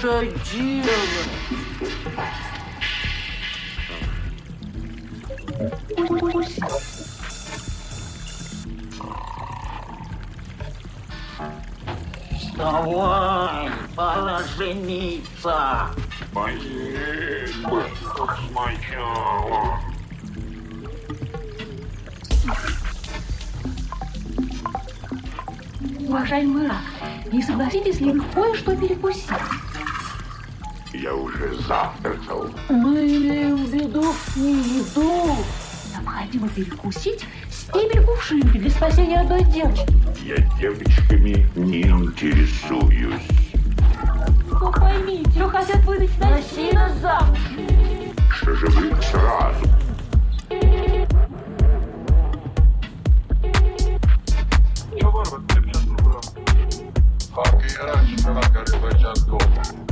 Делать? Вставай, пора жениться. Поедь бы сначала. Уважаемый рак, не согласитесь ли вы кое-что перекусить? Я уже завтракал. Мы имеем в виду не еду. Необходимо перекусить стебель кувшинки для спасения одной девочки. Я девочками не интересуюсь. Ну поймите, что хотят выдать Носи нас замуж. Что же вы сразу? Harbi araç Çanakkale Azerbaycan doğumlu.